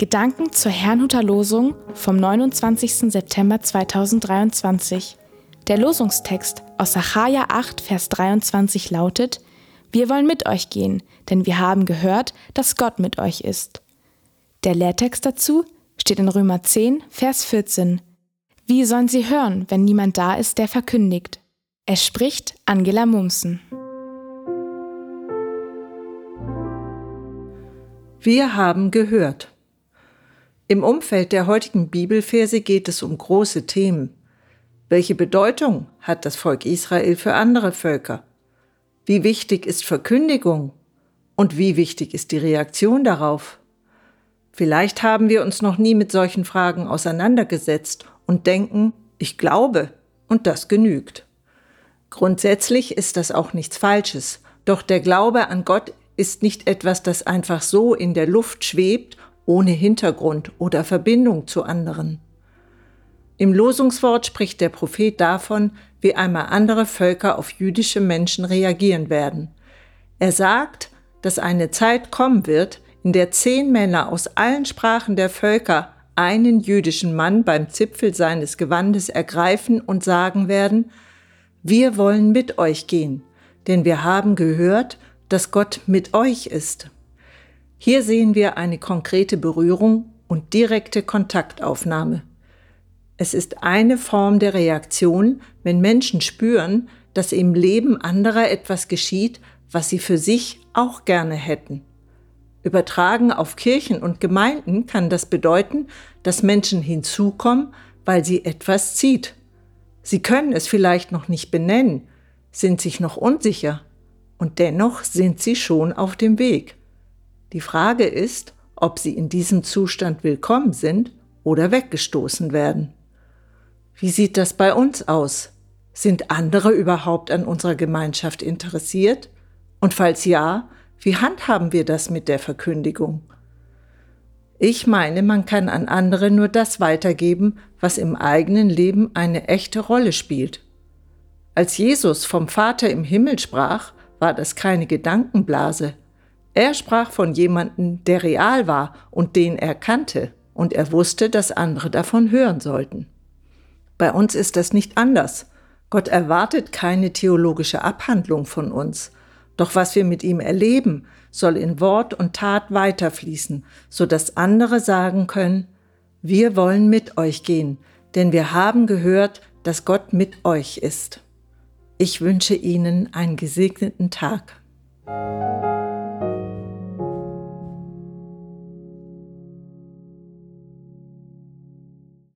Gedanken zur Herrnhuter Losung vom 29. September 2023. Der Losungstext aus Sacharja 8, Vers 23 lautet: Wir wollen mit euch gehen, denn wir haben gehört, dass Gott mit euch ist. Der Lehrtext dazu steht in Römer 10, Vers 14. Wie sollen sie hören, wenn niemand da ist, der verkündigt? Es spricht Angela Mumsen. Wir haben gehört. Im Umfeld der heutigen Bibelverse geht es um große Themen. Welche Bedeutung hat das Volk Israel für andere Völker? Wie wichtig ist Verkündigung? Und wie wichtig ist die Reaktion darauf? Vielleicht haben wir uns noch nie mit solchen Fragen auseinandergesetzt und denken, ich glaube, und das genügt. Grundsätzlich ist das auch nichts Falsches, doch der Glaube an Gott ist nicht etwas, das einfach so in der Luft schwebt ohne Hintergrund oder Verbindung zu anderen. Im Losungswort spricht der Prophet davon, wie einmal andere Völker auf jüdische Menschen reagieren werden. Er sagt, dass eine Zeit kommen wird, in der zehn Männer aus allen Sprachen der Völker einen jüdischen Mann beim Zipfel seines Gewandes ergreifen und sagen werden, wir wollen mit euch gehen, denn wir haben gehört, dass Gott mit euch ist. Hier sehen wir eine konkrete Berührung und direkte Kontaktaufnahme. Es ist eine Form der Reaktion, wenn Menschen spüren, dass im Leben anderer etwas geschieht, was sie für sich auch gerne hätten. Übertragen auf Kirchen und Gemeinden kann das bedeuten, dass Menschen hinzukommen, weil sie etwas zieht. Sie können es vielleicht noch nicht benennen, sind sich noch unsicher, und dennoch sind sie schon auf dem Weg. Die Frage ist, ob sie in diesem Zustand willkommen sind oder weggestoßen werden. Wie sieht das bei uns aus? Sind andere überhaupt an unserer Gemeinschaft interessiert? Und falls ja, wie handhaben wir das mit der Verkündigung? Ich meine, man kann an andere nur das weitergeben, was im eigenen Leben eine echte Rolle spielt. Als Jesus vom Vater im Himmel sprach, war das keine Gedankenblase, er sprach von jemandem, der real war und den er kannte, und er wusste, dass andere davon hören sollten. Bei uns ist das nicht anders. Gott erwartet keine theologische Abhandlung von uns, doch was wir mit ihm erleben, soll in Wort und Tat weiterfließen, so dass andere sagen können, wir wollen mit euch gehen, denn wir haben gehört, dass Gott mit euch ist. Ich wünsche Ihnen einen gesegneten Tag.